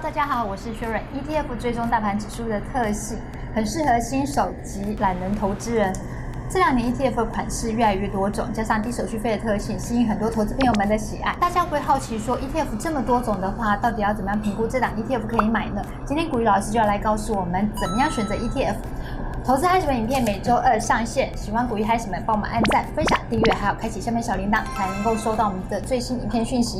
大家好，我是薛润。ETF 追踪大盘指数的特性，很适合新手及懒人投资人。这两年 ETF 的款式越来越多种，加上低手续费的特性，吸引很多投资朋友们的喜爱。大家会好奇说，ETF 这么多种的话，到底要怎么样评估这档 ETF 可以买呢？今天股鱼老师就要来告诉我们，怎么样选择 ETF。投资嗨什么影片每周二上线，喜欢股鱼嗨什么，帮我们按赞、分享、订阅，还有开启下面小铃铛，才能够收到我们的最新影片讯息。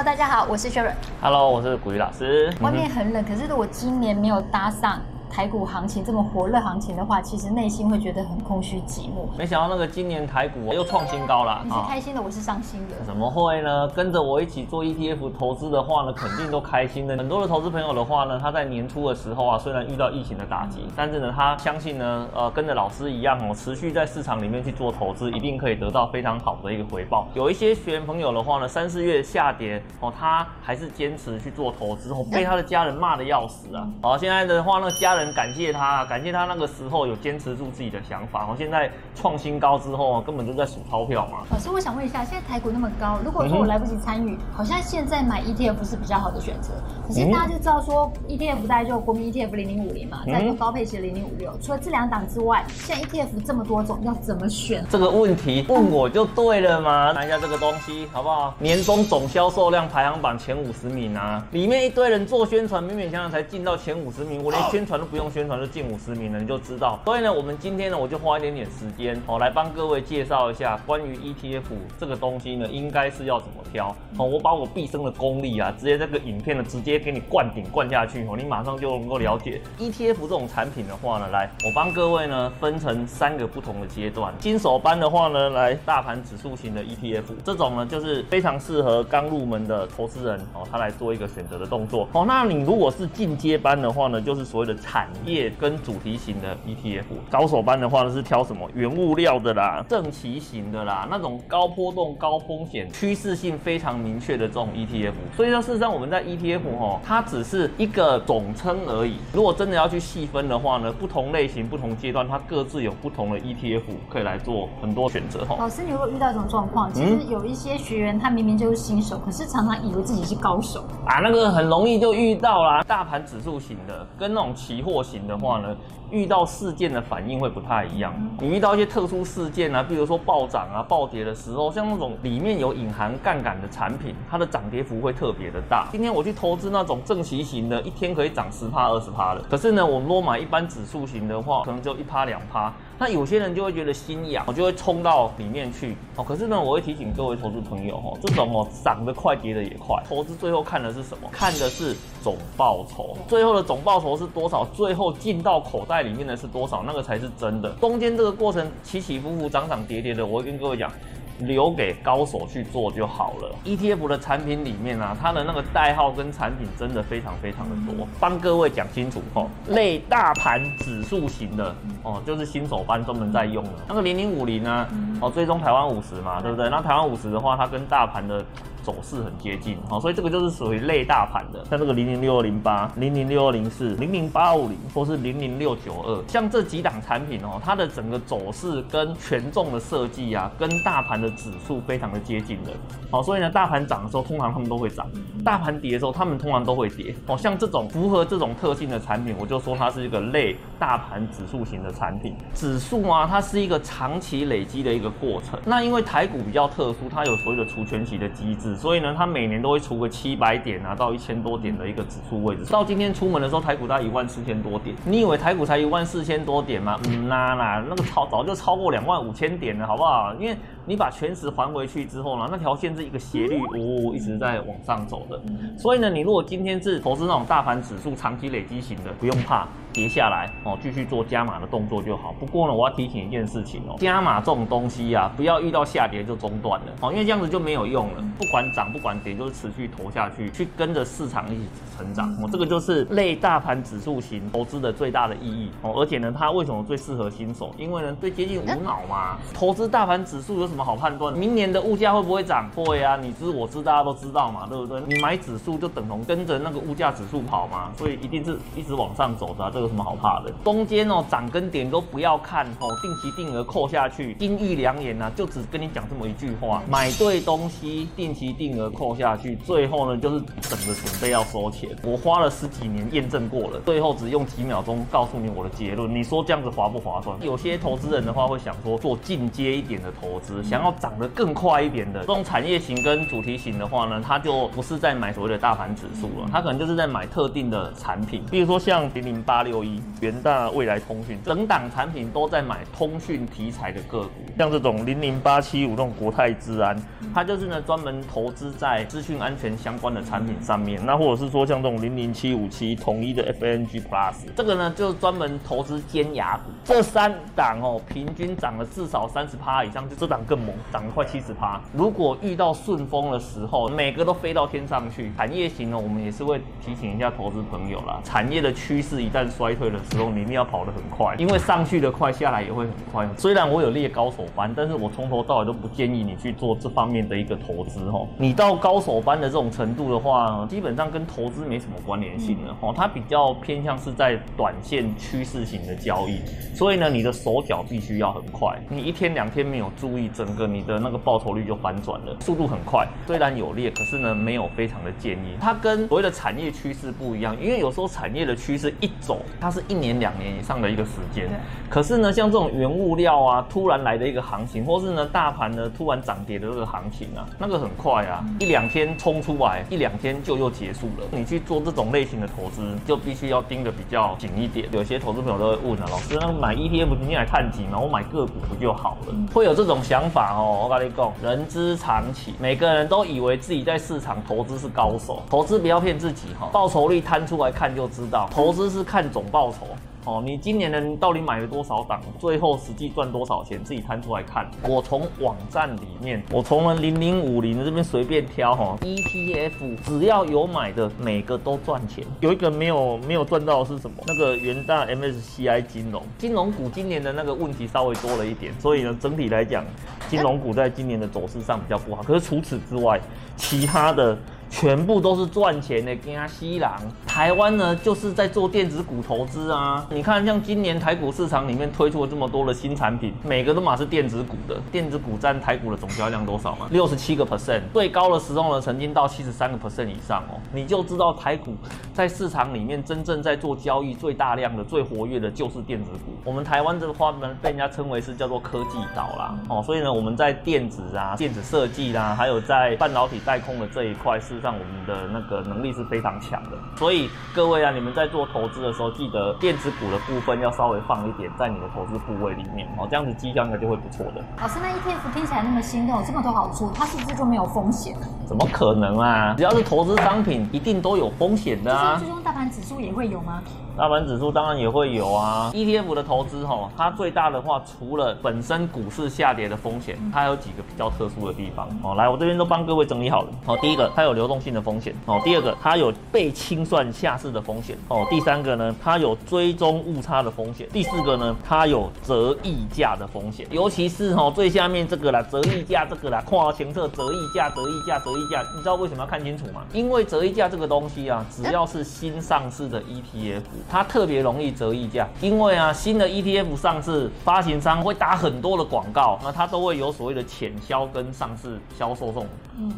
Hello，大家好，我是 Sharon。Hello，我是古雨老师。外面很冷，可是我今年没有搭上。台股行情这么火热行情的话，其实内心会觉得很空虚寂寞。没想到那个今年台股又创新高了。你是开心的，哦、我是伤心的。怎么会呢？跟着我一起做 ETF 投资的话呢，肯定都开心的。很多的投资朋友的话呢，他在年初的时候啊，虽然遇到疫情的打击，但是呢，他相信呢，呃，跟着老师一样哦，持续在市场里面去做投资，一定可以得到非常好的一个回报。有一些学员朋友的话呢，三四月下跌哦，他还是坚持去做投资，哦，被他的家人骂的要死啊。好，现在的话呢，家人感谢他。感谢他那个时候有坚持住自己的想法。我现在创新高之后，根本就在数钞票嘛。老师，我想问一下，现在台股那么高，如果说我来不及参与，好像现在买 ETF 是比较好的选择。可是大家就知道说，ETF 大概就国民 ETF 零零五零嘛，再就高配型零零五六。除了这两档之外，现在 ETF 这么多种，要怎么选？这个问题问我就对了嘛。看一下这个东西好不好？年终总销售量排行榜前五十名啊，里面一堆人做宣传，勉勉强强才进到前五十名，我连宣传都不用宣传就进。五十名了，你就知道。所以呢，我们今天呢，我就花一点点时间哦，来帮各位介绍一下关于 ETF 这个东西呢，应该是要怎么挑哦。我把我毕生的功力啊，直接这个影片呢，直接给你灌顶灌下去哦，你马上就能够了解 ETF 这种产品的话呢，来，我帮各位呢分成三个不同的阶段。新手班的话呢，来大盘指数型的 ETF，这种呢就是非常适合刚入门的投资人哦，他来做一个选择的动作哦。那你如果是进阶班的话呢，就是所谓的产业跟主题型的 ETF，高手班的话呢是挑什么原物料的啦，正奇型的啦，那种高波动、高风险、趋势性非常明确的这种 ETF。所以说，事实上我们在 ETF 哦，它只是一个总称而已。如果真的要去细分的话呢，不同类型、不同阶段，它各自有不同的 ETF 可以来做很多选择哈。老师，你如果遇到一种状况，其实有一些学员他明明就是新手，可是常常以为自己是高手啊，那个很容易就遇到啦。大盘指数型的跟那种期货型的话呢，遇到事件的反应会不太一样。你遇到一些特殊事件啊，比如说暴涨啊、暴跌的时候，像那种里面有隐含杠杆的产品，它的涨跌幅会特别的大。今天我去投资那种正奇型的，一天可以涨十趴、二十趴的。可是呢，我们如果买一般指数型的话，可能就一趴、两趴。那有些人就会觉得心痒，我就会冲到里面去。哦，可是呢，我会提醒各位投资朋友，哦，这种哦涨得快，跌得也快。投资最后看的是什么？看的是总报酬。最后的总报酬是多少？最后进到口袋里面的是多少？那个才是真的。中间这个过程起起伏伏、涨涨跌跌的，我会跟各位讲。留给高手去做就好了。ETF 的产品里面啊，它的那个代号跟产品真的非常非常的多。帮各位讲清楚哦，类大盘指数型的哦，就是新手班专门在用的。那个零零五零呢，哦，追踪台湾五十嘛，对不对？那台湾五十的话，它跟大盘的走势很接近，好，所以这个就是属于类大盘的，像这个零零六二零八、零零六二零四、零零八五零，或是零零六九二，像这几档产品哦，它的整个走势跟权重的设计啊，跟大盘的指数非常的接近的，好，所以呢，大盘涨的时候，通常他们都会涨；大盘跌的时候，他们通常都会跌。哦，像这种符合这种特性的产品，我就说它是一个类大盘指数型的产品。指数啊，它是一个长期累积的一个过程。那因为台股比较特殊，它有所谓的除权息的机制。所以呢，它每年都会出个七百点啊，到一千多点的一个指数位置。到今天出门的时候，台股大概一万四千多点。你以为台股才一万四千多点吗？嗯啦啦，那个超早就超过两万五千点了，好不好？因为你把全值还回去之后呢，那条线是一个斜率，哦，一直在往上走的。所以呢，你如果今天是投资那种大盘指数长期累积型的，不用怕跌下来哦，继续做加码的动作就好。不过呢，我要提醒一件事情哦，加码这种东西啊，不要遇到下跌就中断了哦，因为这样子就没有用了。不管涨不管跌，就是持续投下去，去跟着市场一起成长哦。这个就是类大盘指数型投资的最大的意义哦。而且呢，它为什么最适合新手？因为呢，最接近无脑嘛。投资大盘指数有什么？好判断？明年的物价会不会涨？会啊，你知我知，大家都知道嘛，对不对？你买指数就等同跟着那个物价指数跑嘛，所以一定是一直往上走的，这有什么好怕的？中间哦涨跟跌都不要看哦，定期定额扣下去，金玉良言呐，就只跟你讲这么一句话：买对东西，定期定额扣下去，最后呢就是等着准备要收钱。我花了十几年验证过了，最后只用几秒钟告诉你我的结论，你说这样子划不划算？有些投资人的话会想说做进阶一点的投资，想要涨得更快一点的这种产业型跟主题型的话呢，他就不是在买所谓的大盘指数了，他可能就是在买特定的产品，比如说像零零八六一、元大、未来通讯，整档产品都在买通讯题材的个股，像这种零零八七五这种国泰资安，它就是呢专门投投资在资讯安全相关的产品上面，那或者是说像这种零零七五七统一的 FNG Plus，这个呢就是专门投资尖牙股，这三档哦平均涨了至少三十趴以上，就这档更猛，涨了快七十趴。如果遇到顺风的时候，每个都飞到天上去。产业型呢，我们也是会提醒一下投资朋友啦。产业的趋势一旦衰退的时候，你一定要跑得很快，因为上去的快，下来也会很快。虽然我有列高手班，但是我从头到尾都不建议你去做这方面的一个投资哦。你到高手班的这种程度的话，基本上跟投资没什么关联性了哦。它比较偏向是在短线趋势型的交易，所以呢，你的手脚必须要很快。你一天两天没有注意，整个你的那个报酬率就反转了，速度很快。虽然有裂，可是呢，没有非常的建议。它跟所谓的产业趋势不一样，因为有时候产业的趋势一走，它是一年两年以上的一个时间。可是呢，像这种原物料啊，突然来的一个行情，或是呢大盘呢突然涨跌的这个行情啊，那个很快啊，一两天冲出来，一两天就又结束了。你去做这种类型的投资，就必须要盯得比较紧一点。有些投资朋友都会问啊，老师，那买 ETF 不是来看景吗？我买个股不就好了？会有这种想法哦。我跟你讲，人之常情，每个人都以为自己在市场投资是高手，投资不要骗自己哈，报酬率摊出来看就知道，投资是看总报酬。哦，你今年呢到底买了多少档？最后实际赚多少钱？自己摊出来看。我从网站里面，我从了零零五零这边随便挑哈，ETF 只要有买的，每个都赚钱。有一个没有没有赚到的是什么？那个元大 MSCI 金融金融股今年的那个问题稍微多了一点，所以呢整体来讲，金融股在今年的走势上比较不好。可是除此之外，其他的。全部都是赚钱的，跟西郎。台湾呢，就是在做电子股投资啊。你看，像今年台股市场里面推出了这么多的新产品，每个都嘛是电子股的。电子股占台股的总交易量多少嘛？六十七个 percent，最高的时候呢，曾经到七十三个 percent 以上哦。你就知道台股在市场里面真正在做交易最大量的、最活跃的，就是电子股。我们台湾这个话呢，被人家称为是叫做科技岛啦。哦，所以呢，我们在电子啊、电子设计啦，还有在半导体代工的这一块是。上我们的那个能力是非常强的，所以各位啊，你们在做投资的时候，记得电子股的部分要稍微放一点在你的投资部位里面哦，这样子绩效应该就会不错的。老师，那 ETF 听起来那么心动，这么多好处，它是不是就没有风险？怎么可能啊？只要是投资商品，一定都有风险的啊。最终大盘指数也会有吗？大盘指数当然也会有啊，ETF 的投资哈，它最大的话，除了本身股市下跌的风险，它还有几个比较特殊的地方哦。来，我这边都帮各位整理好了哦。第一个，它有流动性的风险哦。第二个，它有被清算下市的风险哦。第三个呢，它有追踪误差的风险。第四个呢，它有折溢价的风险。尤其是哈最下面这个啦，折溢价这个啦，跨前侧折溢价、折溢价、折溢价，你知道为什么要看清楚吗？因为折溢价这个东西啊，只要是新上市的 ETF。它特别容易折溢价，因为啊，新的 ETF 上市，发行商会打很多的广告，那它都会有所谓的潜销跟上市销售这种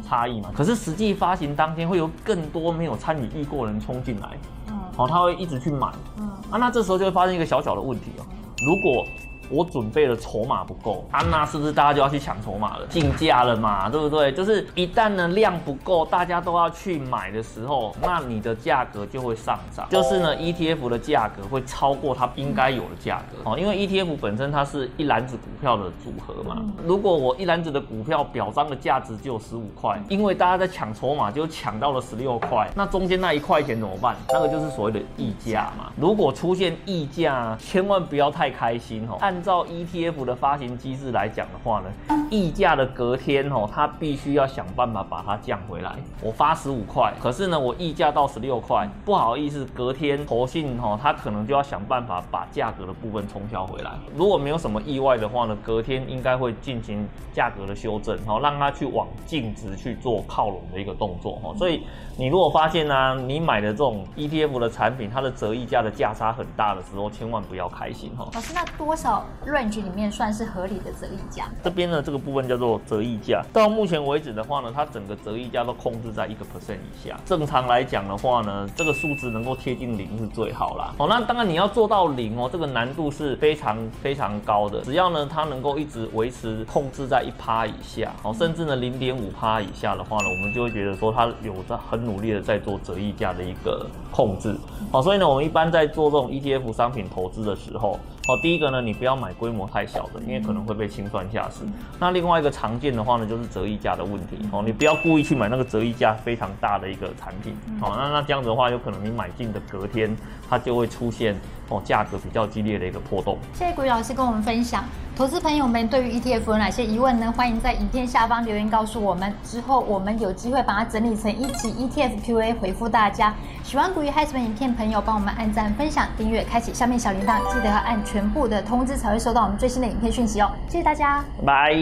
差异嘛。可是实际发行当天会有更多没有参与预购人冲进来，嗯，好，他会一直去买，嗯，啊，那这时候就会发生一个小小的问题哦，如果我准备的筹码不够，啊，那是不是大家就要去抢筹码了？竞价了嘛，对不对？就是一旦呢量不够，大家都要去买的时候，那你的价格就会上涨，就是呢 ETF 的价格会超过它应该有的价格哦，因为 ETF 本身它是一篮子股票的组合嘛。如果我一篮子的股票表彰的价值只有十五块，因为大家在抢筹码就抢到了十六块，那中间那一块钱怎么办？那个就是所谓的溢价嘛。如果出现溢价，千万不要太开心哦，按照 ETF 的发行机制来讲的话呢，溢价的隔天哦，它必须要想办法把它降回来。我发十五块，可是呢，我溢价到十六块，不好意思，隔天投信哦，它可能就要想办法把价格的部分冲销回来。如果没有什么意外的话呢，隔天应该会进行价格的修正，好，让它去往净值去做靠拢的一个动作哈。所以你如果发现呢、啊，你买的这种 ETF 的产品，它的折溢价的价差很大的时候，千万不要开心哈。老师，那多少 range 里面算是合理的折溢价？这边呢，这个部分叫做折溢价。到目前为止的话呢，它整个折溢价都控制在一个 percent 以下。正常来讲的话呢，这个数字能够贴近零是最好啦。哦，那当然你要做到零哦，这个难度是非常非常高的。只要呢，它能够一直维持控制在一趴以下，哦，甚至呢零点五趴以下的话呢，我们就会觉得说它有在很努力的在做折溢价的一个控制。好，所以呢，我们一般在做这种 ETF 商品投资的时候。好，第一个呢，你不要买规模太小的，因为可能会被清算下市。那另外一个常见的话呢，就是折溢价的问题。哦，你不要故意去买那个折溢价非常大的一个产品。哦，那那这样子的话，有可能你买进的隔天，它就会出现哦价格比较激烈的一个波动。谢谢股鱼老师跟我们分享。投资朋友们对于 ETF 有哪些疑问呢？欢迎在影片下方留言告诉我们，之后我们有机会把它整理成一集 ETF Q&A 回复大家。喜欢古鱼嗨什么影片朋友，帮我们按赞、分享、订阅、开启下面小铃铛，记得要按全部的通知才会收到我们最新的影片讯息哦。谢谢大家，拜。